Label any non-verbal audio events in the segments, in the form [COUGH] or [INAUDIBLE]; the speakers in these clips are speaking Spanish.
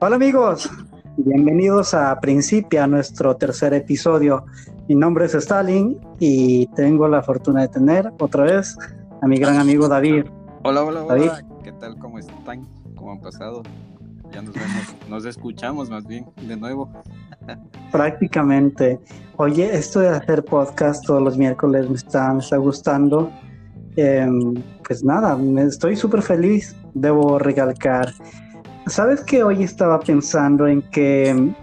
Hola amigos, bienvenidos a Principia, nuestro tercer episodio. Mi nombre es Stalin y tengo la fortuna de tener otra vez a mi gran amigo David. Hola, hola, hola. ¿Qué tal? ¿Cómo están? ¿Cómo han pasado? Ya nos vemos, nos escuchamos más bien de nuevo. Prácticamente. Oye, esto de hacer podcast todos los miércoles me está, me está gustando. Em, pues nada, me estoy súper feliz, debo recalcar. ¿Sabes que hoy estaba pensando en que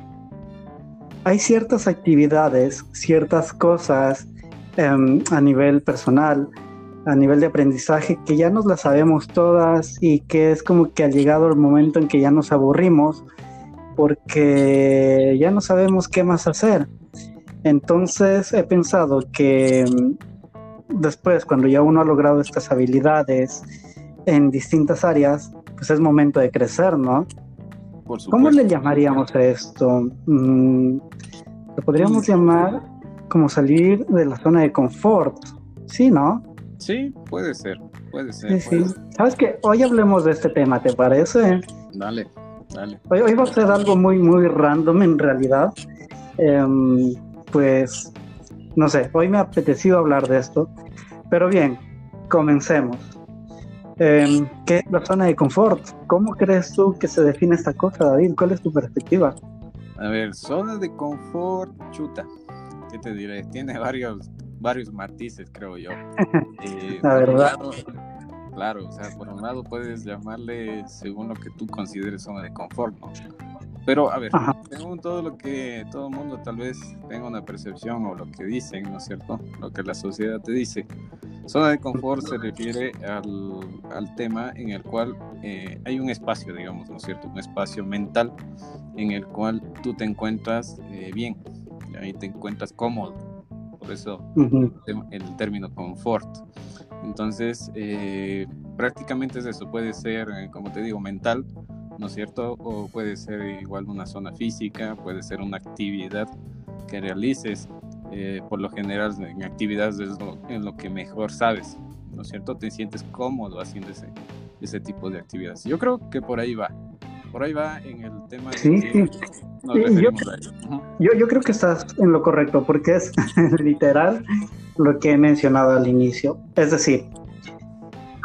hay ciertas actividades, ciertas cosas em, a nivel personal, a nivel de aprendizaje, que ya nos las sabemos todas y que es como que ha llegado el momento en que ya nos aburrimos porque ya no sabemos qué más hacer. Entonces he pensado que em, después, cuando ya uno ha logrado estas habilidades en distintas áreas, pues es momento de crecer, ¿no? ¿Cómo le llamaríamos a esto? Mm, lo podríamos llamar como salir de la zona de confort, ¿sí, no? Sí, puede ser, puede ser. Sí, sí. ¿Sabes qué? Hoy hablemos de este tema, ¿te parece? Dale, dale. Hoy, va a ser algo muy, muy random en realidad. Em, pues, no sé, hoy me ha apetecido hablar de esto. Pero bien, comencemos. Em, ¿Qué es la zona de confort? ¿Cómo crees tú que se define esta cosa, David? ¿Cuál es tu perspectiva? A ver, zona de confort, chuta. ¿Qué te diré? Tiene varios, varios matices, creo yo. [LAUGHS] Eh, la verdad. claro, o sea, por un lado puedes llamarle según lo que tú consideres zona de confort, ¿no? Pero a ver, según todo lo que todo el mundo tal vez tenga una percepción o lo que dicen, ¿no es cierto? Lo que la sociedad te dice. Zona de confort se refiere al, al tema en el cual eh, hay un espacio, digamos, ¿no es cierto? Un espacio mental en el cual tú te encuentras eh, bien, ahí te encuentras cómodo. Por eso el, término confort. Entonces, eh, prácticamente es eso, puede ser, como te digo, mental ¿no es cierto? O puede ser igual una zona física, puede ser una actividad que realices. Eh, por lo general en actividades es en lo que mejor sabes, ¿no es cierto? Te sientes cómodo haciendo ese, ese tipo de actividades. Yo creo que por ahí va. Por ahí va en el tema sí, sí. yo, yo, creo que estás en lo correcto porque es [LAUGHS] literal lo que he mencionado al inicio. Es decir,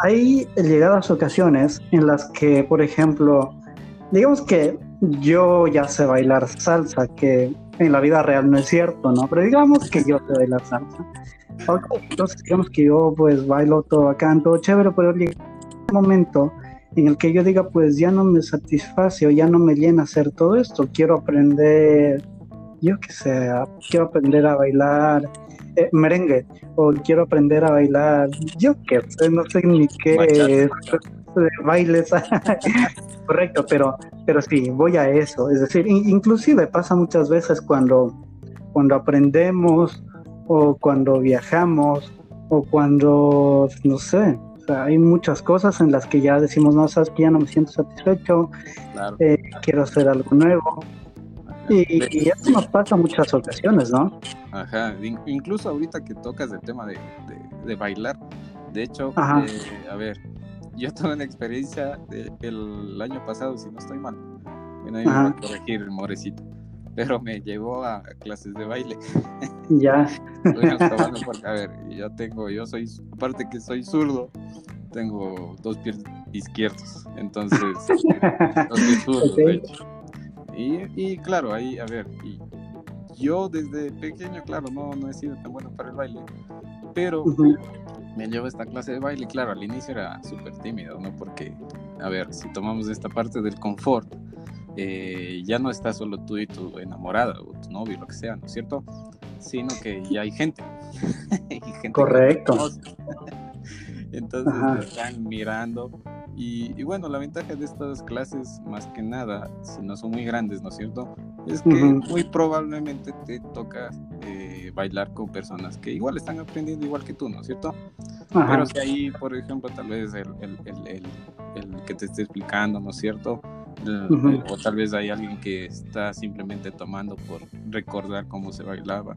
hay llegadas ocasiones en las que, por ejemplo, digamos que yo ya sé bailar salsa, que en la vida real no es cierto, ¿no? Pero digamos que yo sé bailar salsa. entonces digamos que yo pues bailo todo acá, todo chévere, pero llega un momento en el que yo diga pues ya no me satisface o ya no me llena hacer todo esto, quiero aprender, yo qué sé, quiero aprender a bailar eh, merengue o quiero aprender a bailar, yo qué sé, no sé ni qué de bailes. [LAUGHS] Correcto, pero, pero sí, voy a eso. Es decir, inclusive pasa muchas veces cuando, cuando aprendemos o cuando viajamos o cuando, no sé, hay muchas cosas en las que ya decimos, no, sabes que ya no me siento satisfecho, eh, quiero hacer algo nuevo. Y, eso nos pasa muchas ocasiones, ¿no? Ajá, incluso ahorita que tocas el tema de, de, bailar, de hecho, eh, a ver, yo tuve una experiencia el año pasado, si no estoy mal. Bueno, ahí me va a corregir el morecito. Pero me llevó a clases de baile. [LAUGHS] Ya. a ver, yo tengo, yo soy, aparte que soy zurdo, tengo dos pies izquierdos. Entonces, dos pies zurdos, de hecho. Y, y claro, ahí, a ver, y yo desde pequeño, claro, no, no he sido tan bueno para el baile, pero me llevo esta clase de baile. Claro, al inicio era súper tímido, ¿no? Porque, a ver, si tomamos esta parte del confort, eh, ya no está solo tú y tu enamorada o tu novio, lo que sea, ¿no es cierto? Sino que ya hay gente. [LAUGHS] Correcto. Entonces me están mirando. Y, bueno, la ventaja de estas clases, más que nada, si no son muy grandes, ¿no es cierto? Es que muy probablemente te toca eh, bailar con personas que igual están aprendiendo igual que tú, ¿no es cierto? Pero si ahí, por ejemplo, tal vez el, el, el, el que te esté explicando, ¿no es cierto? O tal vez hay alguien que está simplemente tomando por recordar cómo se bailaba.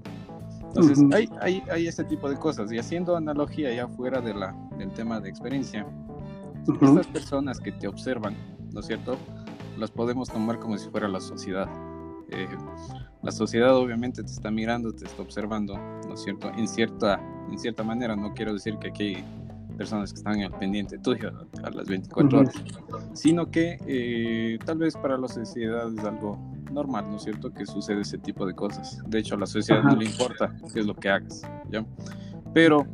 Entonces, hay, hay, hay, ese tipo de cosas. Y haciendo analogía ya fuera de la, del tema de experiencia, estas personas que te observan, ¿no es cierto? las podemos tomar como si fuera la sociedad. Eh, la sociedad obviamente te está mirando, te está observando, ¿no es cierto? En cierta, en cierta manera, no quiero decir que aquí hay personas que están al pendiente tuyo a las 24 horas, sino que eh, tal vez para la sociedad es algo normal, ¿no es cierto? Que sucede ese tipo de cosas. De hecho, a la sociedad no le importa qué es lo que hagas, ¿ya? Pero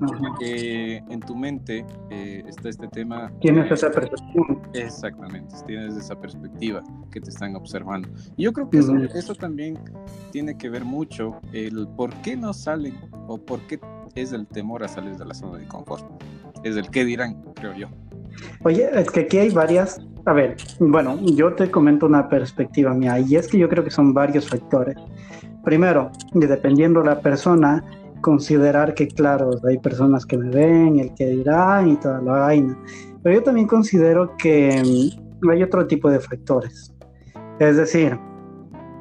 eh, en tu mente eh, está este tema. Tienes esa percepción. Exactamente, tienes esa perspectiva que te están observando. Y yo creo que eso, también tiene que ver mucho el por qué no salen o por qué es el temor a salir de la zona de confort. Es el qué dirán, creo yo. Oye, es que aquí hay varias. A ver, bueno, yo te comento una perspectiva mía y es que yo creo que son varios factores. Primero, dependiendo de la persona, considerar que, claro, hay personas que me ven, el que dirá y toda la vaina. Pero yo también considero que mm, hay otro tipo de factores. Es decir,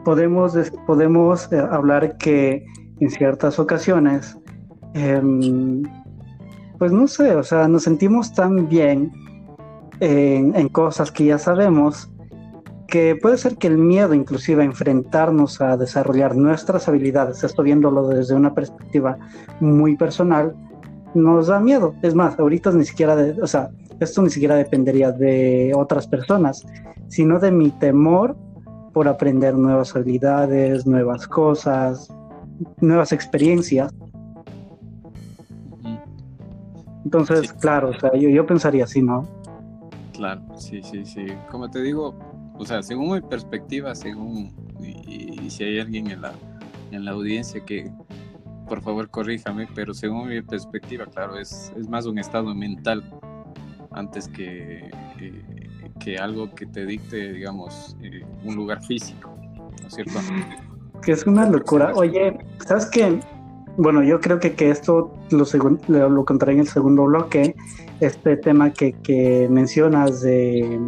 podemos, podemos eh, hablar que en ciertas ocasiones, em, pues no sé, o sea, nos sentimos tan bien en, en cosas que ya sabemos que puede ser que el miedo inclusive a enfrentarnos a desarrollar nuestras habilidades, esto viéndolo desde una perspectiva muy personal, nos da miedo. Es más, ahorita ni siquiera, de, o sea, esto ni siquiera dependería de otras personas, sino de mi temor por aprender nuevas habilidades, nuevas cosas, nuevas experiencias. Entonces, claro, o sea, yo, yo pensaría así, ¿no? Claro, sí, sí, sí. Como te digo, o sea, según mi perspectiva, según, y, si hay alguien en la, en la audiencia que, por favor, corríjame, pero según mi perspectiva, claro, es, es más un estado mental antes que, eh, que algo que te dicte, digamos, eh, un lugar físico, ¿no es cierto? Que es una locura. Oye, ¿sabes qué? Bueno, yo creo que, que esto lo, lo, lo contaré en el segundo bloque, este tema que, que mencionas de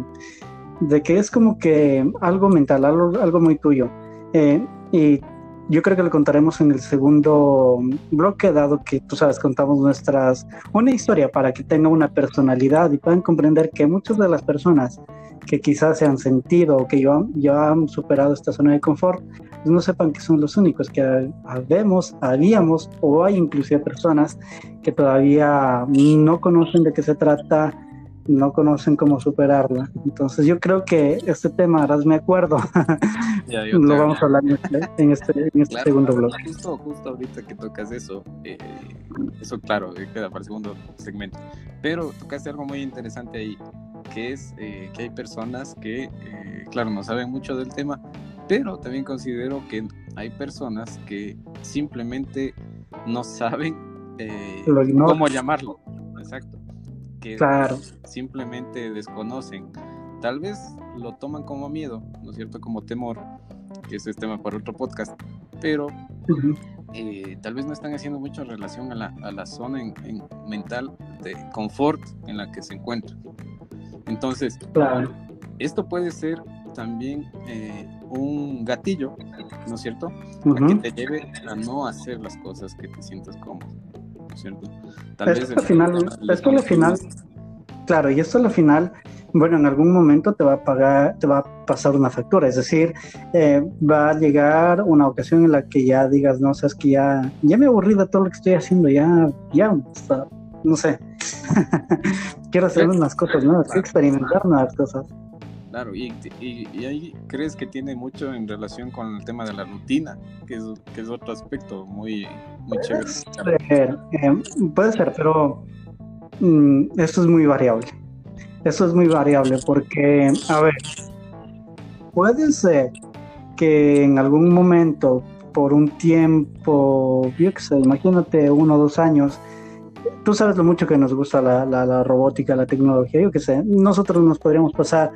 de que es como que algo mental, algo, algo muy tuyo. Eh, y yo creo que lo contaremos en el segundo bloque, dado que tú sabes, contamos nuestras, una historia para que tenga una personalidad y puedan comprender que muchas de las personas que quizás se han sentido o que ya, han superado esta zona de confort, pues no sepan que son los únicos, que habemos, habíamos o hay inclusive personas que todavía no conocen de qué se trata, no conocen cómo superarla. Entonces yo creo que este tema, ahora me acuerdo, [LAUGHS] lo vamos a hablar en este, en este, segundo bloque. Justo, justo ahorita que tocas eso, eh, eso claro, eh, queda para el segundo segmento. Pero tocaste algo muy interesante ahí, que es eh, que hay personas que, claro, no saben mucho del tema, pero también considero que hay personas que simplemente no saben cómo llamarlo. Exacto que simplemente desconocen. Tal vez lo toman como miedo, ¿no es cierto? Como temor, que ese es tema para otro podcast, pero eh, tal vez no están haciendo mucho relación a la, a la zona en, mental de confort en la que se encuentran. Entonces, esto puede ser también eh, un gatillo, ¿no es cierto? que te lleve a no hacer las cosas que te sientas cómodo. ¿cierto? Tal esto vez al final, esto al final, claro, y esto al final, bueno, en algún momento te va a pagar, te va a pasar una factura, es decir, eh, va a llegar una ocasión en la que ya digas, no, sabes que ya, ya me aburrí de todo lo que estoy haciendo, ya, ya, no sé, [LAUGHS] quiero hacer unas cosas nuevas, quiero experimentar nuevas cosas. Claro, y, y, ahí crees que tiene mucho en relación con el tema de la rutina, que es, que es otro aspecto muy, muy chévere. Eh, puede ser, pero mm, eso es muy variable. Eso es muy variable porque, a ver, puede ser que en algún momento, por un tiempo, yo qué sé, imagínate uno o dos años, tú sabes lo mucho que nos gusta la, la, la robótica, la tecnología, yo qué sé, nosotros nos podríamos pasar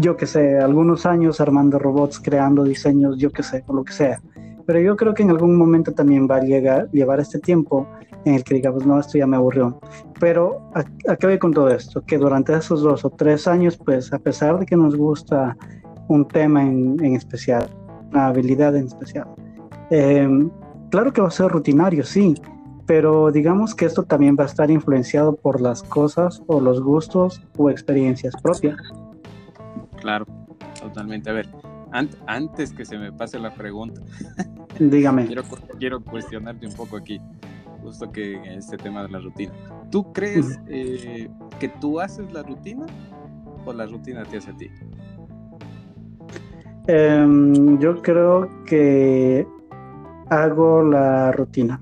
yo que sé, algunos años armando robots, creando diseños, yo que sé, o lo que sea. Pero yo creo que en algún momento también va a llegar, llevar este tiempo en el que digamos, no, esto ya me aburrió. Pero ¿a, qué voy con todo esto? Que durante esos dos o tres años, pues a pesar de que nos gusta un tema en, en especial, una habilidad en especial, em, claro que va a ser rutinario, sí, pero digamos que esto también va a estar influenciado por las cosas o los gustos o experiencias propias. Claro. totalmente. A ver, antes que se me pase la pregunta, [LAUGHS] dígame. quiero, quiero cuestionarte un poco aquí, justo que en este tema de la rutina. ¿Tú crees eh, que tú haces la rutina o la rutina te hace a ti? Em, yo creo que hago la rutina.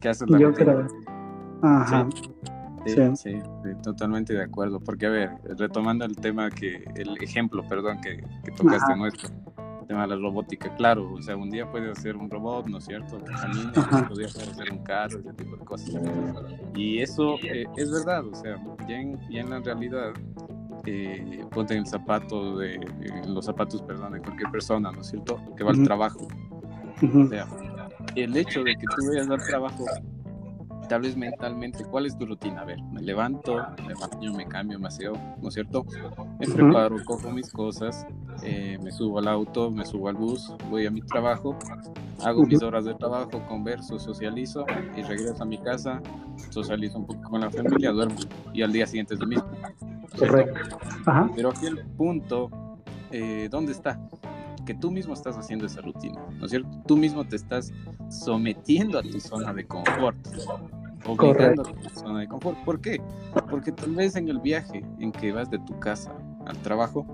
¿Qué haces la yo rutina? Creo. Ajá. Sí, sí, totalmente de acuerdo. Porque, a ver, retomando el tema que, el ejemplo, perdón, que, que tocaste nuestro, el tema de la robótica, claro, o sea, un día puede hacer un robot, ¿no es cierto? Que camina, otro día puede hacer un carro, ese tipo de cosas. Y eso eh, es verdad, o sea, ya en, ya en la realidad, eh, ponte en el zapato de, en los zapatos, perdón, de cualquier persona, ¿no es cierto? Que va al trabajo. O sea, el hecho de que tú vayas al trabajo tal vez mentalmente, ¿cuál es tu rutina? A ver, me levanto, me baño, me cambio, me aseo, ¿no es cierto? Me preparo, cojo mis cosas, eh, me subo al auto, me subo al bus, voy a mi trabajo, hago mis horas de trabajo, converso, socializo y regreso a mi casa, socializo un poco con la familia, duermo y al día siguiente es lo mismo. Correcto. Pero aquí el punto, eh, ¿dónde está? que tú mismo estás haciendo esa rutina, ¿no es cierto? Tú mismo te estás sometiendo a tu zona de confort, obligando a tu zona de confort. ¿Por qué? Porque tal vez en el viaje en que vas de tu casa al trabajo,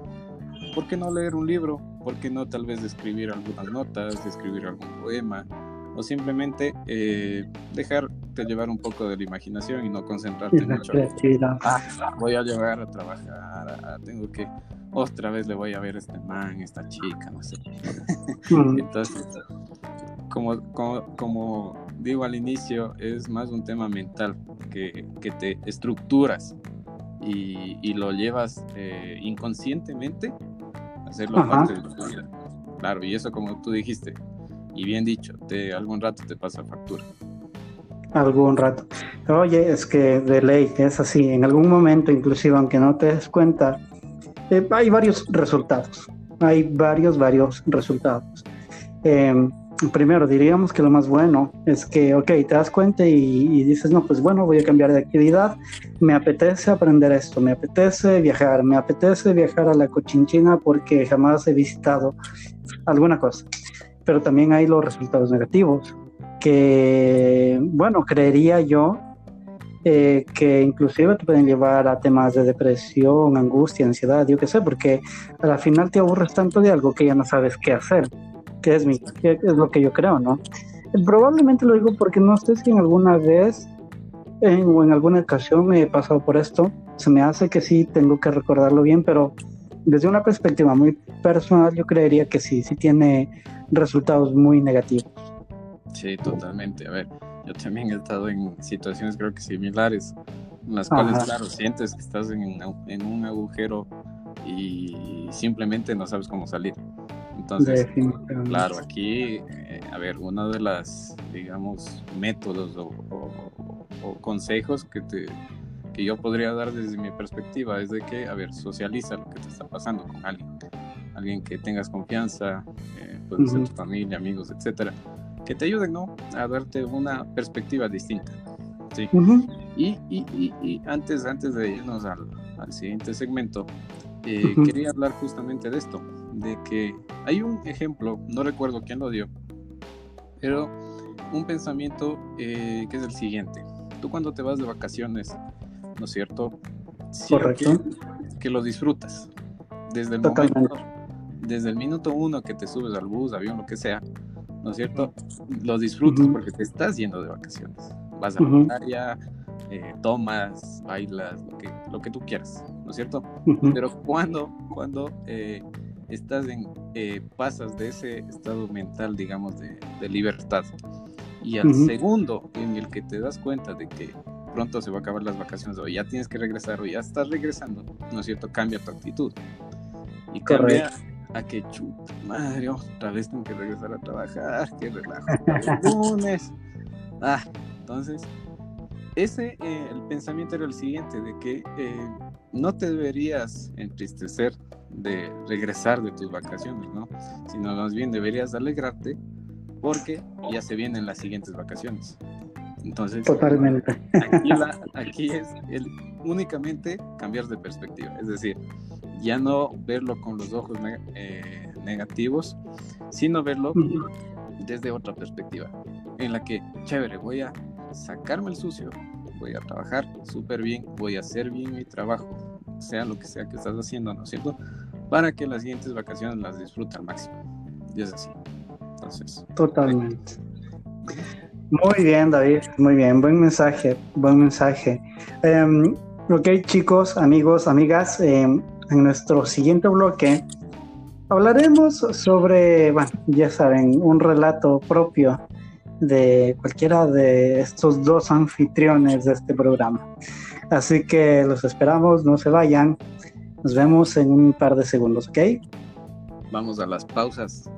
¿por qué no leer un libro? ¿Por qué no tal vez escribir algunas notas, escribir algún poema? O simplemente eh, dejarte llevar un poco de la imaginación y no concentrarte mucho. Ah, voy a llegar a trabajar, tengo que otra vez le voy a ver a este man, esta chica, no sé. Mm. [LAUGHS] Entonces, como, como, digo al inicio, es más un tema mental que, que te estructuras y, y lo llevas eh, inconscientemente a hacerlo parte de tu vida. Claro, y eso como tú dijiste, y bien dicho, te, algún rato te pasa factura. Algún rato. Oye, es que de ley es así, en algún momento, inclusive aunque no te des cuenta, eh, hay varios resultados. Hay varios, varios resultados. Em, primero, diríamos que lo más bueno es que, ok, te das cuenta y, dices, no, pues bueno, voy a cambiar de actividad, me apetece aprender esto, me apetece viajar, me apetece viajar a la Cochinchina porque jamás he visitado alguna cosa. Pero también hay los resultados negativos, que, bueno, creería yo eh, que inclusive te pueden llevar a temas de depresión, angustia, ansiedad, yo qué sé, porque al final te aburres tanto de algo que ya no sabes qué hacer, que es, mi, que es lo que yo creo, ¿no? Probablemente lo digo porque no sé si en alguna vez en, o en alguna ocasión me he pasado por esto, se me hace que sí, tengo que recordarlo bien, pero desde una perspectiva muy personal yo creería que sí, sí tiene resultados muy negativos. Sí, totalmente. A ver, yo también he estado en situaciones creo que similares, en las cuales, claro, sientes que estás en, en, un agujero y simplemente no sabes cómo salir. Entonces, claro, aquí, eh, a ver, uno de las, digamos, métodos o, consejos que, te, que yo podría dar desde mi perspectiva es de que, a ver, socializa lo que te está pasando con alguien, alguien que tengas confianza, eh, puede ser tu familia, amigos, etcétera que te ayuden ¿no? a darte una perspectiva distinta. ¿sí? y, y, y, antes, antes de irnos al, al siguiente segmento, eh, quería hablar justamente de esto, de que hay un ejemplo, no recuerdo quién lo dio, pero un pensamiento eh, que es el siguiente. Tú cuando te vas de vacaciones, ¿no es cierto? Correcto. Que, lo disfrutas. Desde el momento, desde el minuto uno que te subes al bus, avión, lo que sea, ¿no es cierto? Lo disfrutas porque te estás yendo de vacaciones. Vas a la playa, eh, tomas, bailas, lo que, lo que tú quieras, ¿no es cierto? Pero cuando, cuando eh, estás en, eh, pasas de ese estado mental, digamos, de, de libertad, y al segundo en el que te das cuenta de que pronto se va a acabar las vacaciones o ya tienes que regresar o ya estás regresando, ¿no es cierto? Cambia tu actitud. Y cambia, a que chuta, madre, otra vez tengo que regresar a trabajar, qué relajo, [LAUGHS] lunes. Ah, entonces, ese, eh, el pensamiento era el siguiente, de que eh, no te deberías entristecer de regresar de tus vacaciones, ¿no? Sino más bien deberías alegrarte porque ya se vienen las siguientes vacaciones. Entonces, totalmente. Aquí, [LAUGHS] aquí es el, únicamente cambiar de perspectiva, es decir, ya no verlo con los ojos eh, negativos, sino verlo desde otra perspectiva, en la que, chévere, voy a sacarme el sucio, voy a trabajar súper bien, voy a hacer bien mi trabajo, sea lo que sea que estás haciendo, ¿no es cierto? Para que las siguientes vacaciones las disfrute al máximo. Y es así. Entonces. Totalmente. Muy bien, David, muy bien, buen mensaje, buen mensaje. Um, ok, chicos, amigos, amigas, em, en nuestro siguiente bloque hablaremos sobre, bueno, ya saben, un relato propio de cualquiera de estos dos anfitriones de este programa. Así que los esperamos, no se vayan. Nos vemos en un par de segundos, ¿ok? Vamos a las pausas.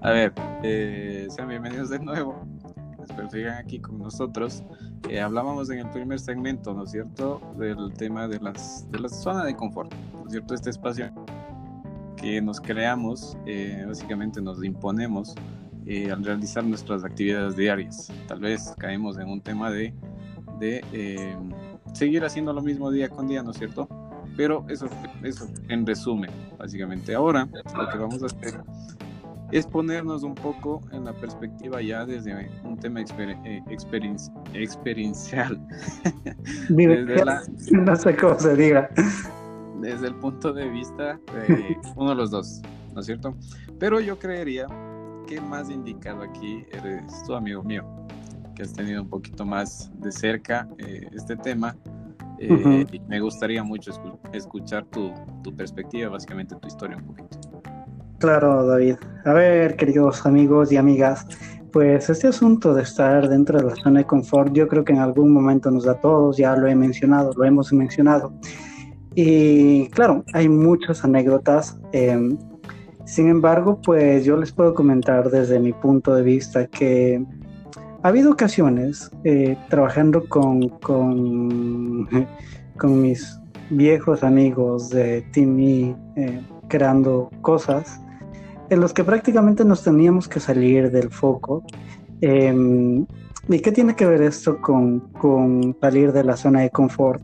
A ver, eh, sean bienvenidos de nuevo. Espero sigan aquí con nosotros. Eh, hablábamos en el primer segmento, ¿no es cierto?, del tema de, las, de la zona de confort, ¿no es cierto? Este espacio que nos creamos, eh, básicamente nos imponemos al realizar nuestras actividades diarias. Tal vez caemos en un tema de, de seguir haciendo lo mismo día con día, ¿no es cierto? Pero eso, eso en resumen, básicamente. Ahora lo que vamos a hacer es ponernos un poco en la perspectiva ya desde un tema eh, experiencial. [LAUGHS] desde [LAUGHS] no sé cómo se diga. Desde el punto de vista de uno de los dos, ¿no es cierto? Pero yo creería que más indicado aquí eres tu amigo mío, que has tenido un poquito más de cerca eh, este tema. Eh, y me gustaría mucho escuchar tu, tu perspectiva, básicamente tu historia un poquito. Claro, David. A ver, queridos amigos y amigas, pues este asunto de estar dentro de la zona de confort, yo creo que en algún momento nos da a todos, ya lo he mencionado, lo hemos mencionado. Y claro, hay muchas anécdotas. Em, sin embargo, pues yo les puedo comentar desde mi punto de vista que ha habido ocasiones eh, trabajando con, con, [LAUGHS] mis viejos amigos de E, eh, creando cosas en los que prácticamente nos teníamos que salir del foco. Em, ¿Y qué tiene que ver esto con, con, salir de la zona de confort?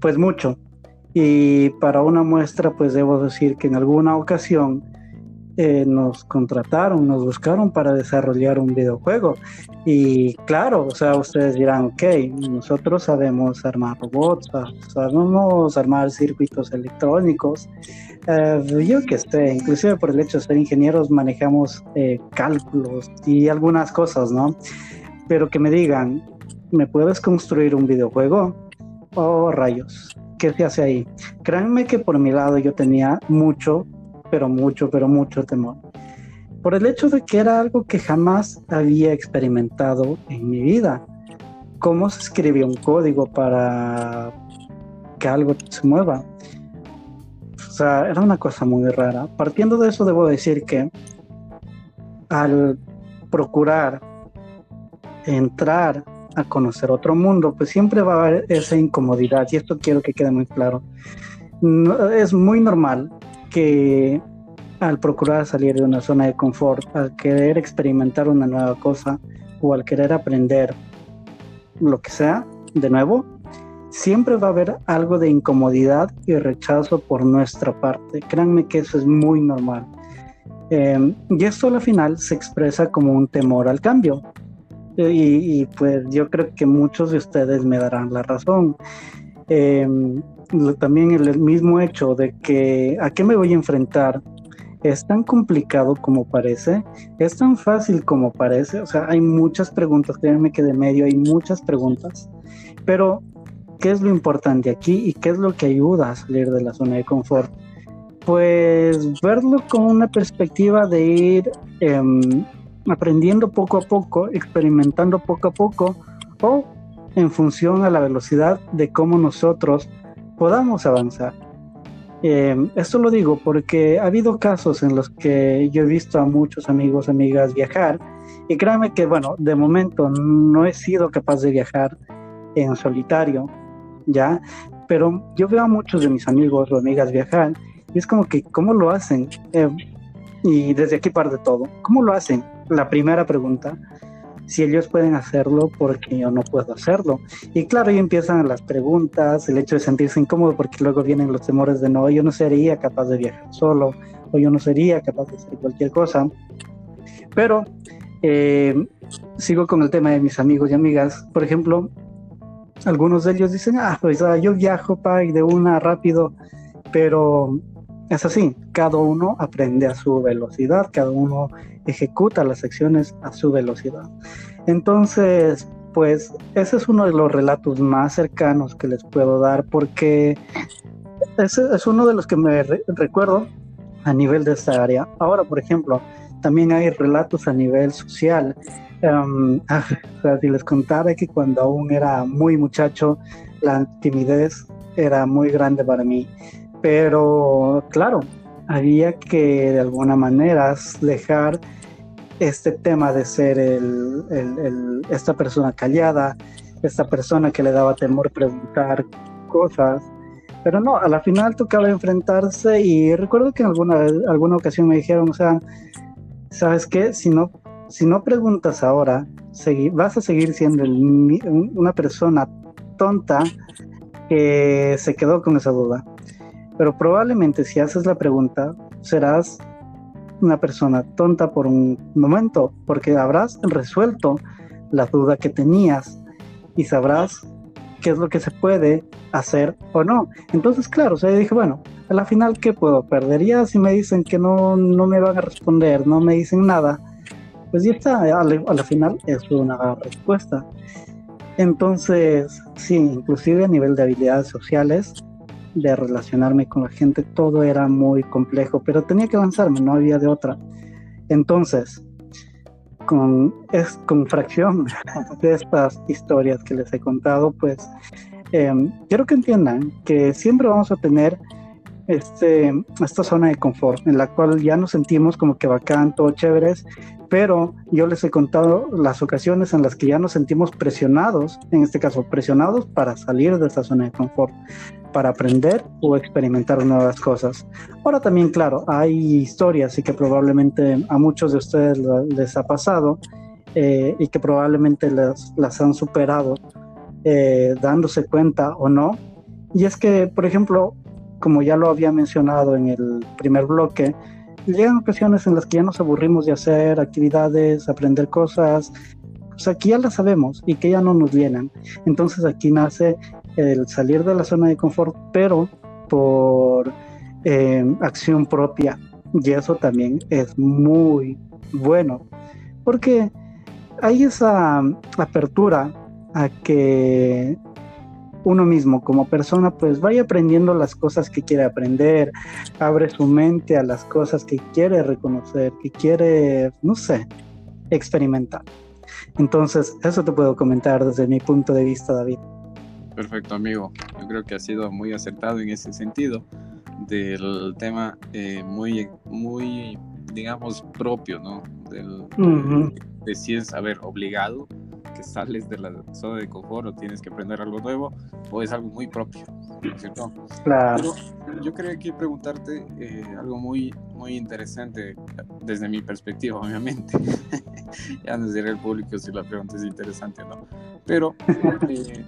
Pues mucho. Y para una muestra, pues debo decir que en alguna ocasión eh, nos contrataron, nos buscaron para desarrollar un videojuego. Y claro, o sea, ustedes dirán, ok, nosotros sabemos armar robots, sabemos armar circuitos electrónicos, eh, yo que sé, inclusive por el hecho de ser ingenieros manejamos eh, cálculos y algunas cosas, ¿no? Pero que me digan, ¿me puedes construir un videojuego? Oh, rayos, ¿qué se hace ahí? Créanme que por mi lado yo tenía mucho, pero mucho, pero mucho temor. Por el hecho de que era algo que jamás había experimentado en mi vida. ¿Cómo se escribe un código para que algo se mueva? O sea, era una cosa muy rara. Partiendo de eso, debo decir que al procurar entrar a conocer otro mundo, pues siempre va a haber esa incomodidad y esto quiero que quede muy claro. es muy normal que al procurar salir de una zona de confort, al querer experimentar una nueva cosa o al querer aprender lo que sea de nuevo, siempre va a haber algo de incomodidad y rechazo por nuestra parte. Créanme que eso es muy normal. Em, y esto al final se expresa como un temor al cambio. Y, pues yo creo que muchos de ustedes me darán la razón. Em, también el, mismo hecho de que a qué me voy a enfrentar es tan complicado como parece, es tan fácil como parece, o sea, hay muchas preguntas, créanme que de medio hay muchas preguntas, pero ¿Qué es lo importante aquí y qué es lo que ayuda a salir de la zona de confort? Pues verlo con una perspectiva de ir em, aprendiendo poco a poco, experimentando poco a poco o en función a la velocidad de cómo nosotros podamos avanzar. Em, esto lo digo porque ha habido casos en los que yo he visto a muchos amigos, amigas viajar y créanme que, bueno, de momento no he sido capaz de viajar en solitario, ¿ya? pero yo veo a muchos de mis amigos o amigas viajar y es como que, ¿cómo lo hacen? Eh, y desde aquí parte todo. ¿Cómo lo hacen? La primera pregunta, si ellos pueden hacerlo, porque yo no puedo hacerlo? Y claro, ahí empiezan las preguntas, el hecho de sentirse incómodo, porque luego vienen los temores de no, yo no sería capaz de viajar solo, o yo no sería capaz de hacer cualquier cosa. Pero eh, sigo con el tema de mis amigos y amigas. Por ejemplo, algunos de ellos dicen, ah, pues ah, yo viajo, pa, y de una rápido, pero es así, cada uno aprende a su velocidad, cada uno ejecuta las acciones a su velocidad. Entonces, pues ese es uno de los relatos más cercanos que les puedo dar porque ese es uno de los que me recuerdo a nivel de esta área. Ahora, por ejemplo, también hay relatos a nivel social. Um, si les contara que cuando aún era muy muchacho, la timidez era muy grande para mí. Pero claro, había que de alguna manera dejar este tema de ser esta persona callada, esta persona que le daba temor preguntar cosas. Pero no, a la final tocaba enfrentarse y recuerdo que en alguna, alguna ocasión me dijeron, o sea, ¿sabes qué? Si no, si no preguntas ahora, vas a seguir siendo una persona tonta que se quedó con esa duda. Pero probablemente si haces la pregunta, serás una persona tonta por un momento, porque habrás resuelto la duda que tenías y sabrás qué es lo que se puede hacer o no. Entonces, claro, o sea, yo dije, bueno, a la final, ¿qué puedo? ¿Perdería si me dicen que no, no me van a responder, no me dicen nada? Pues ya está, a la final es una respuesta. Entonces, sí, inclusive a nivel de habilidades sociales, de relacionarme con la gente, todo era muy complejo, pero tenía que avanzarme, no había de otra. Entonces, con, es, con fracción [LAUGHS] de estas historias que les he contado, pues em, quiero que entiendan que siempre vamos a tener este, esta zona de confort en la cual ya nos sentimos como que bacán, todo chéveres, pero yo les he contado las ocasiones en las que ya nos sentimos presionados, en este caso presionados para salir de esta zona de confort, para aprender o experimentar nuevas cosas. Ahora también, claro, hay historias y que probablemente a muchos de ustedes les ha pasado eh, y que probablemente las, las han superado eh, dándose cuenta o no. Y es que, por ejemplo, como ya lo había mencionado en el primer bloque, llegan ocasiones en las que ya nos aburrimos de hacer actividades, aprender cosas, pues aquí ya las sabemos y que ya no nos vienen. Entonces aquí nace el salir de la zona de confort, pero por eh, acción propia. Y eso también es muy bueno, porque hay esa apertura a que uno mismo como persona pues vaya aprendiendo las cosas que quiere aprender, abre su mente a las cosas que quiere reconocer, que quiere, no sé, experimentar. Entonces, eso te puedo comentar desde mi punto de vista, David. Perfecto, amigo. Yo creo que ha sido muy acertado en ese sentido del tema eh, muy, muy, digamos, propio, ¿no? Del, de si es, a ver, obligado que sales de la zona de confort o tienes que aprender algo nuevo o es algo muy propio, ¿no es cierto? Claro. yo quería aquí preguntarte eh, algo muy, muy interesante desde mi perspectiva, obviamente. [LAUGHS] ya no diré el público si la pregunta es interesante o no. Pero, eh,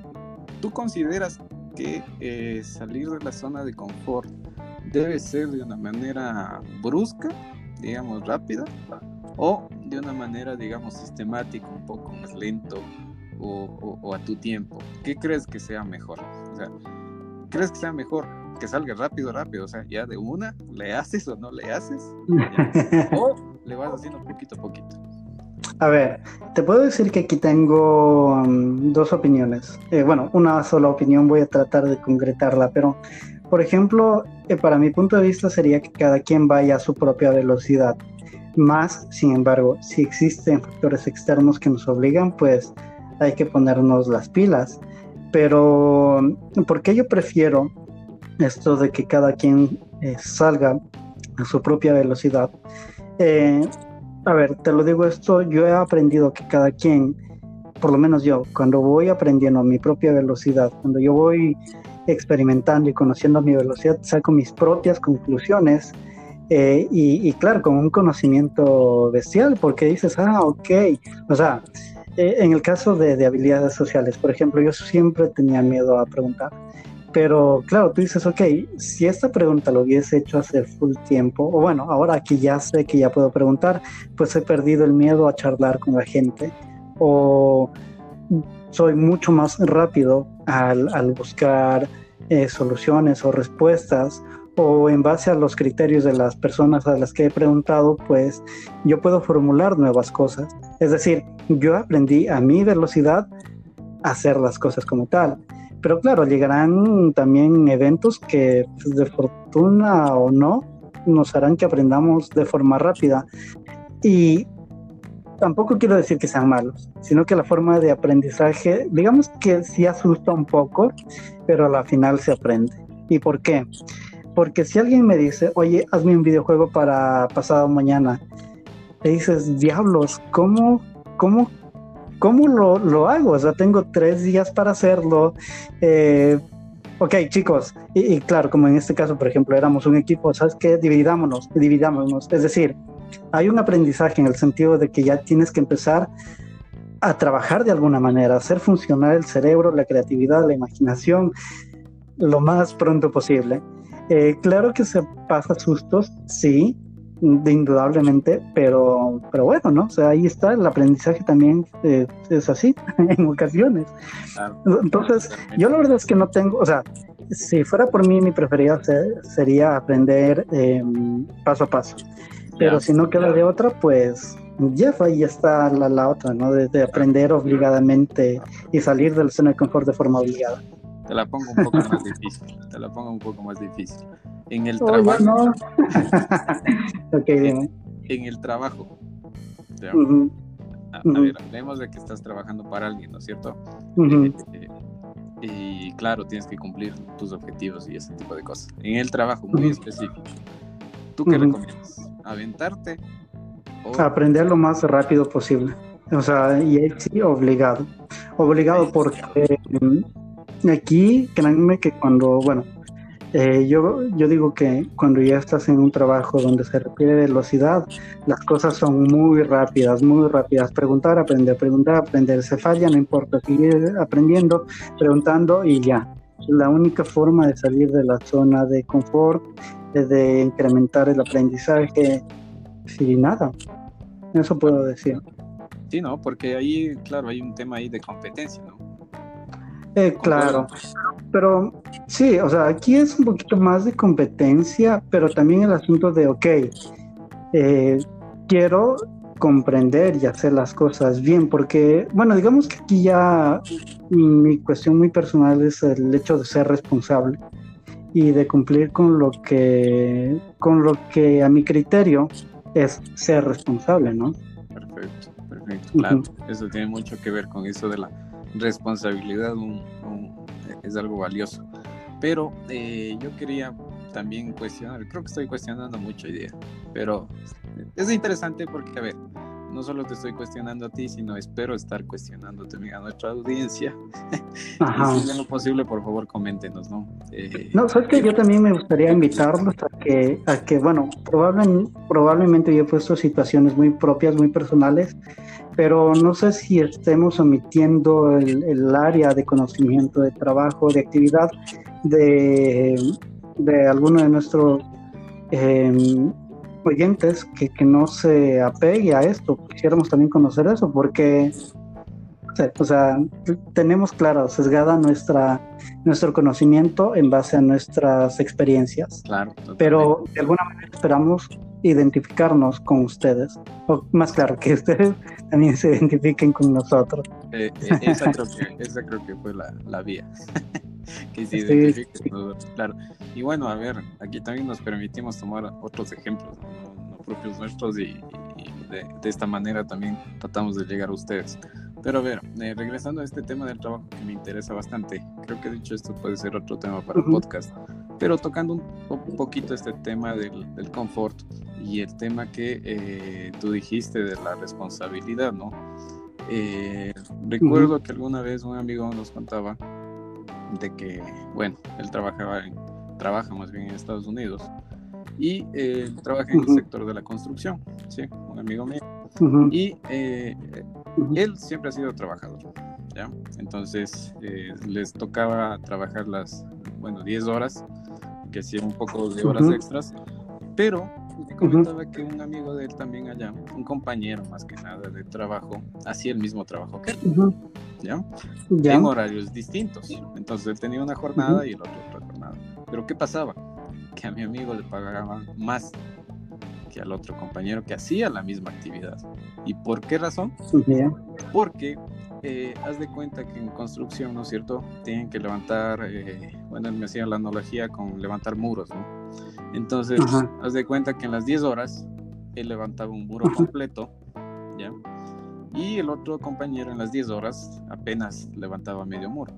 ¿tú consideras que eh, salir de la zona de confort debe ser de una manera brusca, digamos rápida, o de una manera, digamos, sistemática, un poco más lento o, a tu tiempo? ¿Qué crees que sea mejor? O sea, ¿crees que sea mejor que salga rápido, rápido? O sea, ya de una, ¿le haces o no le haces? [LAUGHS] ¿O le vas haciendo poquito a poquito? A ver, te puedo decir que aquí tengo um, dos opiniones. Eh, bueno, una sola opinión, voy a tratar de concretarla, pero por ejemplo, eh, para mi punto de vista sería que cada quien vaya a su propia velocidad. Más, sin embargo, si existen factores externos que nos obligan, pues hay que ponernos las pilas. Pero, ¿por qué yo prefiero esto de que cada quien eh, salga a su propia velocidad? Eh, a ver, te lo digo esto, yo he aprendido que cada quien por lo menos yo, cuando voy aprendiendo a mi propia velocidad, cuando yo voy experimentando y conociendo mi velocidad, saco mis propias conclusiones eh, y, claro, con un conocimiento bestial, porque dices, ah, ok, o sea, eh, en el caso de, de, habilidades sociales, por ejemplo, yo siempre tenía miedo a preguntar, pero claro, tú dices, ok, si esta pregunta lo hubiese hecho hace full tiempo, o bueno, ahora que ya sé que ya puedo preguntar, pues he perdido el miedo a charlar con la gente, o soy mucho más rápido al, al buscar eh, soluciones o respuestas, o en base a los criterios de las personas a las que he preguntado, pues yo puedo formular nuevas cosas. Es decir, yo aprendí a mi velocidad a hacer las cosas como tal. Pero claro, llegarán también eventos que pues, de fortuna o no nos harán que aprendamos de forma rápida. Y tampoco quiero decir que sean malos, sino que la forma de aprendizaje, digamos que sí asusta un poco, pero a la final se aprende. ¿Y por qué? Porque si alguien me dice, oye, hazme un videojuego para pasado mañana, le dices, diablos, ¿cómo, cómo ¿cómo lo, hago? O sea, tengo tres días para hacerlo. Eh, ok, chicos, y, claro, como en este caso, por ejemplo, éramos un equipo, ¿sabes qué? Dividámonos, dividámonos. Es decir, hay un aprendizaje en el sentido de que ya tienes que empezar a trabajar de alguna manera, hacer funcionar el cerebro, la creatividad, la imaginación lo más pronto posible. Eh, claro que se pasa sustos, sí, indudablemente, pero, pero bueno, ¿no? O sea, ahí está, el aprendizaje también eh, es así [LAUGHS] en ocasiones. Entonces, yo la verdad es que no tengo, o sea, si fuera por mí, mi preferida sería aprender em, paso a paso. Pero si no queda de otra, pues Jeff, ahí está la, la otra, ¿no? De, de, aprender obligadamente y salir del zona de confort de forma obligada. Te la pongo un poco más difícil. Te la pongo un poco más difícil. En el trabajo. dime. [LAUGHS] En el trabajo. a, ver, hablemos de que estás trabajando para alguien, ¿no es cierto? Eh, eh, y claro, tienes que cumplir tus objetivos y ese tipo de cosas. En el trabajo, muy específico. ¿Tú qué recomiendas? ¿Aventarte? Aprender lo más rápido posible. O sea, y sí, obligado. Obligado porque Aquí, créanme que cuando, bueno, eh, yo, yo digo que cuando ya estás en un trabajo donde se requiere velocidad, las cosas son muy rápidas, muy rápidas. Preguntar, aprender, preguntar, aprender. Se falla, no importa, seguir aprendiendo, preguntando y ya. La única forma de salir de la zona de confort es de incrementar el aprendizaje y nada. Eso puedo decir. Sí, ¿no? Porque ahí, claro, hay un tema ahí de competencia, ¿no? Eh, claro, pero sí, o sea, aquí es un poquito más de competencia, pero también el asunto de, ok, eh, quiero comprender y hacer las cosas bien, porque, bueno, digamos que aquí ya mi cuestión muy personal es el hecho de ser responsable y de cumplir con lo que, con lo que a mi criterio es ser responsable, ¿no? Perfecto, perfecto, claro, eso tiene mucho que ver con eso de la responsabilidad es algo valioso. Pero eh, yo quería también cuestionar, creo que estoy cuestionando mucho idea, pero es interesante porque, a ver, no solo te estoy cuestionando a ti, sino espero estar cuestionando también a nuestra audiencia. [LAUGHS] Ajá. si es lo posible, por favor, coméntenos, ¿no? Eh, no, sabes que yo también me gustaría invitarlos a que, a que bueno, probablemente, probablemente yo he puesto situaciones muy propias, muy personales, pero no sé si estemos omitiendo el, área de conocimiento, de trabajo, de actividad de, de alguno de nuestros em, oyentes que, que, no se apegue a esto. Quisiéramos también conocer eso, porque, o sea, tenemos, claro, sesgada nuestra, nuestro conocimiento en base a nuestras experiencias. Claro. Pero de alguna manera esperamos identificarnos con ustedes, o más claro, que [LAUGHS] ustedes también se identifiquen con nosotros. Eh, eh, [LAUGHS] esa, creo que, esa, creo que, fue la, la vía. [LAUGHS] que se identifiquen nosotros, claro. Y bueno, a ver, aquí también nos permitimos tomar otros ejemplos, no, propios nuestros, y, de, de, esta manera también tratamos de llegar a ustedes. Pero a ver, eh, regresando a este tema del trabajo que me interesa bastante, creo que dicho esto puede ser otro tema para el podcast, pero tocando un, poquito este tema del, del, confort y el tema que eh, tú dijiste de la responsabilidad, ¿no? Eh, recuerdo que alguna vez un amigo nos contaba de que, bueno, él trabajaba en, trabaja más bien en Estados Unidos y eh, trabaja en el sector de la construcción, ¿sí? Un amigo mío. Y eh, él siempre ha sido trabajador, ¿ya? Entonces eh, les tocaba trabajar las, bueno, 10 horas, que hacía un poco de horas extras, pero me comentaba que un amigo de él también allá, un compañero más que nada de trabajo, hacía el mismo trabajo que él, ¿ya? En horarios distintos. Entonces él tenía una jornada y el otro otra jornada. Pero ¿qué pasaba? Que a mi amigo le pagaban más que al otro compañero que hacía la misma actividad. ¿Y por qué razón? Porque eh, haz de cuenta que en construcción, ¿no es cierto? Tienen que levantar, eh, bueno, él me hacía la analogía con levantar muros, ¿no? Entonces, haz de cuenta que en las 10 horas él levantaba un muro completo, ¿ya? Y el otro compañero en las 10 horas apenas levantaba medio muro,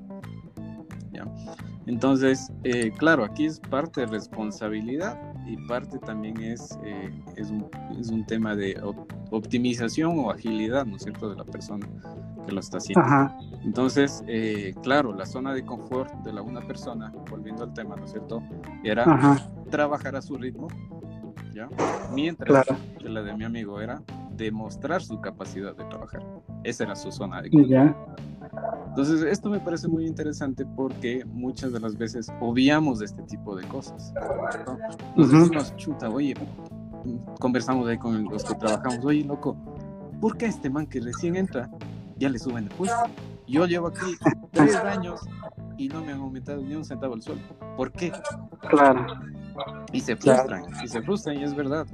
¿ya? Entonces, eh, claro, aquí es parte de responsabilidad y parte también es, eh, es, un, es, un, tema de optimización o agilidad, ¿no es cierto?, de la persona que lo está haciendo. Entonces, eh, claro, la zona de confort de la una persona, volviendo al tema, ¿no es cierto?, era trabajar a su ritmo, ¿ya? Mientras que la de mi amigo era demostrar su capacidad de trabajar. Esa era su zona de confort. Entonces, esto me parece muy interesante porque muchas de las veces obviamos este tipo de cosas. Nos decimos, chuta, oye, conversamos ahí con los que trabajamos, oye, loco, ¿por qué este man que recién entra ya le suben de puesto? Yo llevo aquí tres años y no me han aumentado ni un centavo el sueldo. ¿Por qué? Claro. Y se frustran, y se frustran, y es verdad.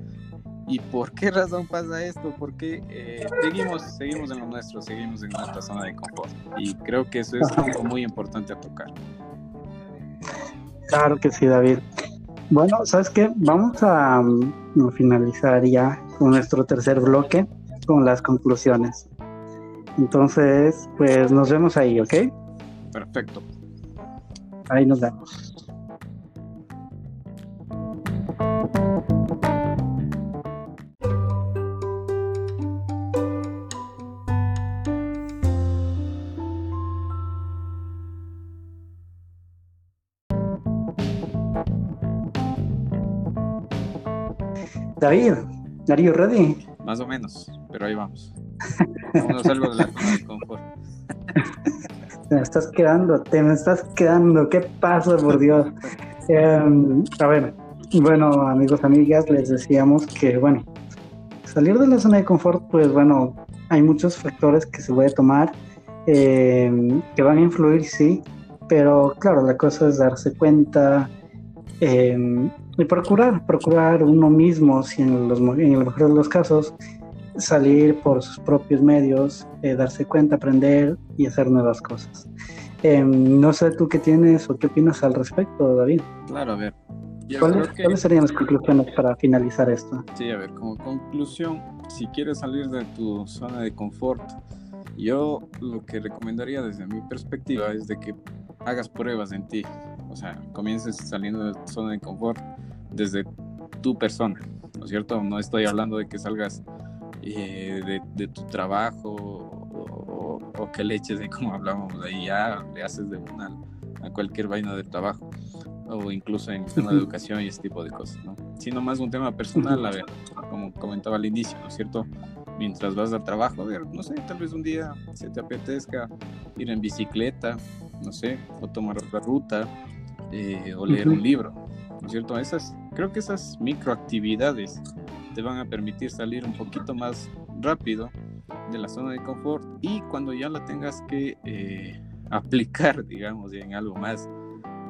¿Y por qué razón pasa esto? Porque eh, seguimos, seguimos en lo nuestro, seguimos en nuestra zona de confort. Y creo que eso es algo muy importante a tocar. Claro que sí, David. Bueno, ¿sabes qué? Vamos a, mm, finalizar ya con nuestro tercer bloque, con las conclusiones. Entonces, pues nos vemos ahí, ¿ok? Perfecto. Ahí nos vemos. David, Darío ready? Más o menos, pero ahí vamos. Te me estás quedando, te me estás quedando, ¿qué pasa, por Dios? Em, a ver, bueno, amigos, amigas, les decíamos que, bueno, salir de la zona de confort, pues bueno, hay muchos factores que se puede tomar, em, que van a influir, sí, pero claro, la cosa es darse cuenta, eh, y procurar, procurar uno mismo, si en, los, en el mejor de los casos, salir por sus propios medios, eh, darse cuenta, aprender y hacer nuevas cosas. Em, no sé tú qué tienes o qué opinas al respecto, David. Claro, a ver. ¿Cuáles, serían las conclusiones para finalizar esto? Sí, a ver, como conclusión, si quieres salir de tu zona de confort, yo lo que recomendaría desde mi perspectiva es de que hagas pruebas en ti, o sea, comiences saliendo de tu zona de confort desde tu persona, ¿no es cierto? No estoy hablando de que salgas eh, de, tu trabajo o, que le eches de como hablamos ahí, ya le haces de una a cualquier vaina de trabajo o incluso en tema de educación y ese tipo de cosas, ¿no? Sino más un tema personal, a ver, como comentaba al inicio, ¿no es cierto? Mientras vas al trabajo, a ver, no sé, tal vez un día se te apetezca ir en bicicleta, no sé, o tomar otra ruta, eh, o leer un libro, ¿no es cierto? Esas, creo que esas microactividades te van a permitir salir un poquito más rápido de la zona de confort y cuando ya la tengas que eh, aplicar, [LAUGHS] digamos, en algo más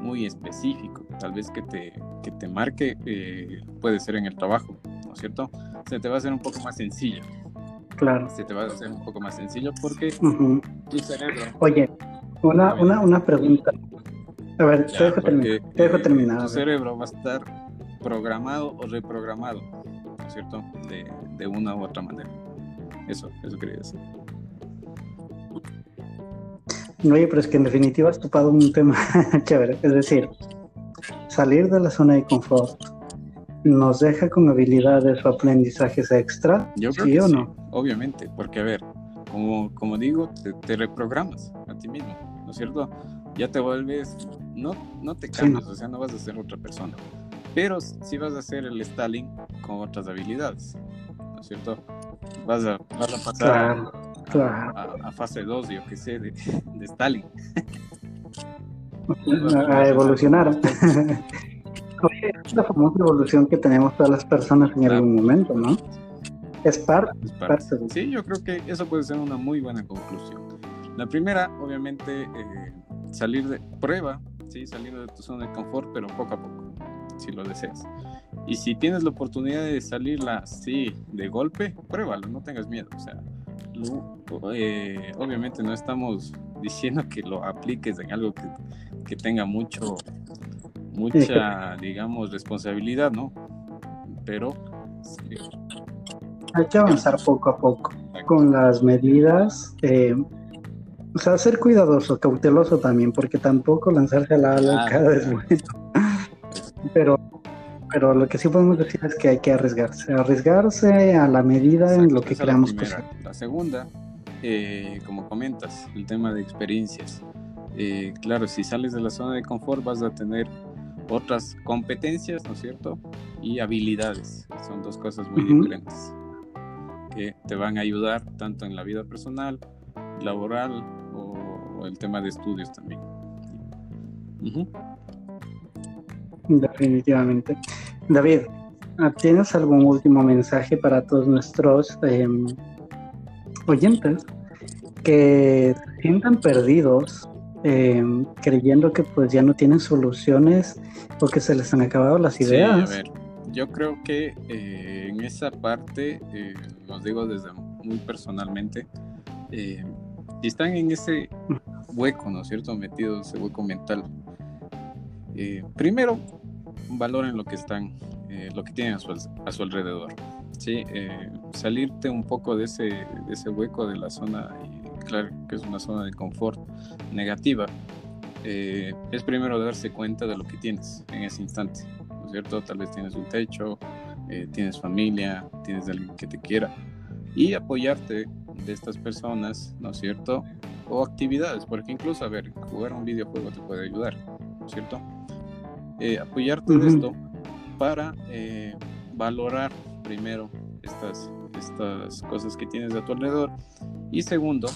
muy específico, tal vez que te, que te marque, eh, puede ser en el trabajo, ¿no es cierto? Se te va a hacer un poco más sencillo. Claro. Se te va a hacer un poco más sencillo porque tu cerebro... Oye, una, una, una pregunta. A ver, te, dejo terminar, Tu cerebro va a estar programado o reprogramado, ¿no es cierto? De, de una u otra manera. Eso, eso quería decir. Oye, pero es que en definitiva has topado un tema [LAUGHS] chévere. Es decir, salir de la zona de confort nos deja con habilidades o aprendizajes extra, Yo creo ¿sí que o no? Obviamente, porque a ver, como, como digo, te, reprogramas a ti mismo, ¿no es cierto? Ya te vuelves, no, no te cambias, o sea, no vas a ser otra persona, pero sí vas a ser el Stalin con otras habilidades, ¿no es cierto? Vas a, vas a pasar A, fase 2, yo que sé, de, de Stalin. a evolucionar. [LAUGHS] es la famosa evolución que tenemos todas las personas en algún momento, ¿no? Es parte. Sí, yo creo que eso puede ser una muy buena conclusión. La primera, obviamente, eh, salir de prueba, sí, salir de tu zona de confort, pero poco a poco, si lo deseas. Y si tienes la oportunidad de salirla así de golpe, pruébalo, no tengas miedo. O sea, eh, obviamente no estamos diciendo que lo apliques en algo que, que tenga mucho, mucha, [LAUGHS] digamos, responsabilidad, ¿no? Pero hay que avanzar poco a poco con las medidas. Eh, o sea, ser cuidadoso, cauteloso también, porque tampoco lanzarse a la loca es bueno. Pero, pero lo que sí podemos decir es que hay que arriesgarse, arriesgarse a la medida en lo que creamos posible. La segunda, eh, como comentas, el tema de experiencias. Eh, claro, si sales de la zona de confort vas a tener otras competencias, ¿no es cierto? Y habilidades. Son dos cosas muy diferentes que te van a ayudar tanto en la vida personal, laboral o, el tema de estudios también. Definitivamente. David, ¿tienes algún último mensaje para todos nuestros em, oyentes que se sientan perdidos em, creyendo que pues ya no tienen soluciones o que se les han acabado las ideas? Sí, a ver, yo creo que eh, en esa parte eh, los digo desde muy personalmente, eh, si están en ese hueco, ¿no es cierto? Metidos, ese hueco mental, eh, primero valoren lo que están, eh, lo que tienen a su, a su alrededor. ¿sí? salirte un poco de ese, de ese hueco de la zona, y claro que es una zona de confort negativa, es primero darse cuenta de lo que tienes en ese instante, ¿no es cierto? Tal vez tienes un techo, eh, tienes familia, tienes alguien que te quiera y apoyarte de estas personas, ¿no es cierto? O actividades, porque incluso, a ver, jugar un videojuego te puede ayudar, ¿no es cierto? Eh, apoyarte de esto para eh, valorar primero estas, estas cosas que tienes a tu alrededor y segundo,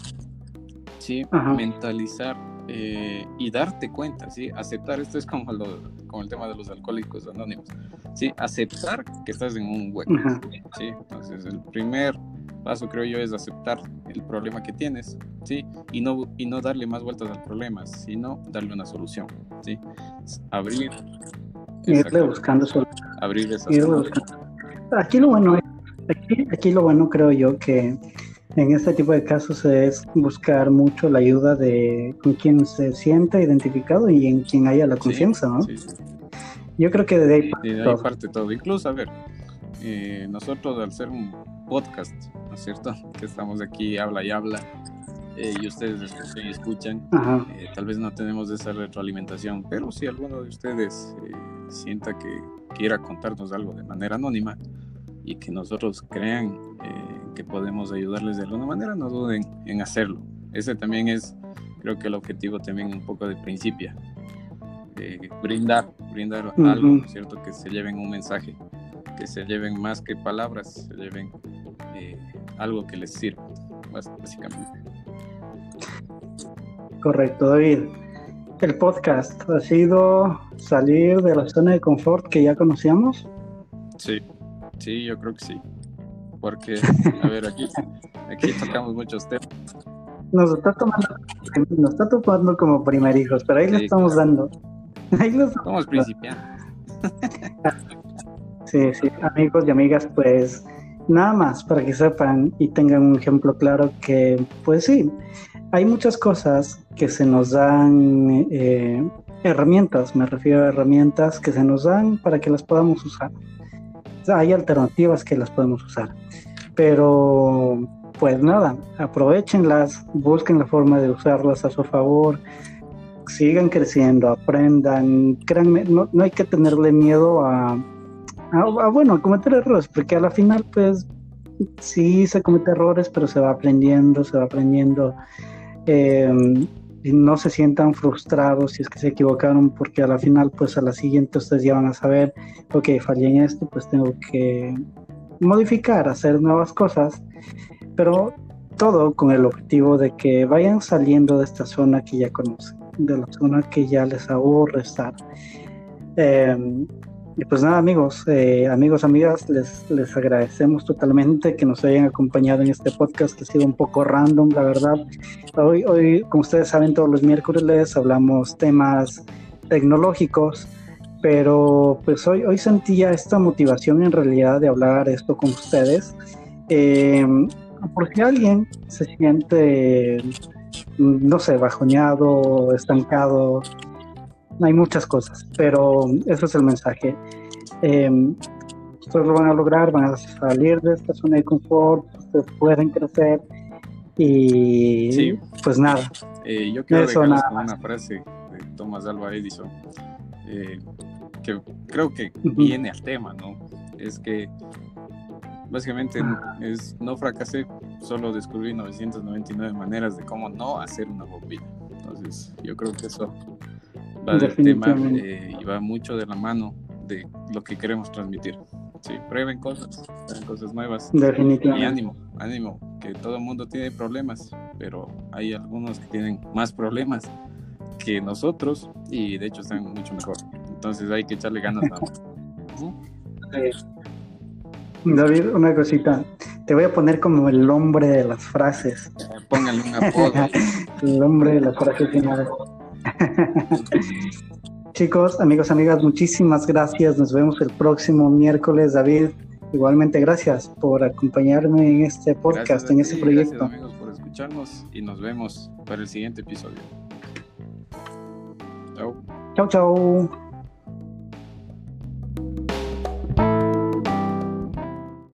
¿sí? mentalizar y darte cuenta, ¿sí? aceptar, esto es como, lo, como el tema de los alcohólicos anónimos, ¿sí? Aceptar que estás en un hueco, ¿sí? Entonces, el primer paso, creo yo, es aceptar el problema que tienes, ¿sí? Y no, y no darle más vueltas al problema, sino darle una solución, ¿sí? Abrir... Irle buscando soluciones. Abrir esas Aquí lo bueno aquí, aquí lo bueno creo yo que en este tipo de casos es buscar mucho la ayuda de con quien se sienta identificado y en quien haya la confianza, ¿no? Sí, yo creo que de ahí, parte, todo. Incluso, a ver, eh, nosotros al ser un podcast, ¿no es cierto? Que estamos aquí, habla y habla, eh, y ustedes escuchan y escuchan, eh, tal vez no tenemos esa retroalimentación, pero si alguno de ustedes sienta que quiera contarnos algo de manera anónima y que nosotros crean que podemos ayudarles de alguna manera, no duden en hacerlo. Ese también es, creo que el objetivo también un poco de principio brindar, brindar algo, ¿cierto? Que se lleven un mensaje, que se lleven más que palabras, se lleven eh, algo que les sirva, básicamente. Correcto, David. El podcast ha sido salir de la zona de confort que ya conocíamos. Sí, sí, yo creo que sí. Porque, [LAUGHS] a ver, aquí, aquí tocamos muchos temas. Nos está tomando, nos está tomando como primerijos, pero ahí le estamos dando. Somos principiantes. [LAUGHS] amigos y amigas, pues nada más para que sepan y tengan un ejemplo claro que, pues sí, hay muchas cosas que se nos dan, eh, herramientas, me refiero a herramientas que se nos dan para que las podamos usar. hay alternativas que las podemos usar, pero pues nada, aprovechenlas, busquen la forma de usarlas a su favor, sigan creciendo, aprendan, créanme, no, no hay que tenerle miedo a, a, bueno, a cometer errores, porque a la final, pues, sí se comete errores, pero se va aprendiendo, se va aprendiendo. Eh, y no se sientan frustrados si es que se equivocaron, porque a la final, pues a la siguiente ustedes ya van a saber, ok, fallé en esto, pues tengo que modificar, hacer nuevas cosas, pero todo con el objetivo de que vayan saliendo de esta zona que ya conocen, de la zona que ya les aburre estar. Eh, y pues nada, amigos, eh, amigos, amigas, les, les agradecemos totalmente que nos hayan acompañado en este podcast que ha sido un poco random, la verdad. Hoy, hoy como ustedes saben, todos los miércoles hablamos temas tecnológicos, pero pues hoy, hoy sentía esta motivación en realidad de hablar esto con ustedes. Eh, porque alguien se siente, no sé, bajoñado, estancado, hay muchas cosas, pero eso es el mensaje. Eh, ustedes lo van a lograr, van a salir de esta zona de confort, ustedes pueden crecer y pues nada. Eh, yo quiero dejarles una frase de Thomas Alva Edison eh, que creo que viene al tema, ¿no? Es que básicamente es no fracasé, solo descubrí 999 maneras de cómo no hacer una bombilla. Entonces, yo creo que eso va del tema eh, y va mucho de la mano de lo que queremos transmitir. Sí, prueben cosas, prueben cosas nuevas. Definitivamente. Y ánimo, ánimo, que todo el mundo tiene problemas, pero hay algunos que tienen más problemas que nosotros y de hecho están mucho mejor. Entonces hay que echarle ganas. [LAUGHS] David, una cosita. Te voy a poner como el hombre de las frases. Póngale un apodo. [LAUGHS] el hombre de las frases finales. [LAUGHS] Chicos, amigos, amigas, muchísimas gracias. Nos vemos el próximo miércoles, David. Igualmente, gracias por acompañarme en este podcast, en este proyecto. Gracias, amigos, por escucharnos y nos vemos para el siguiente episodio. Chao. Chao, chao.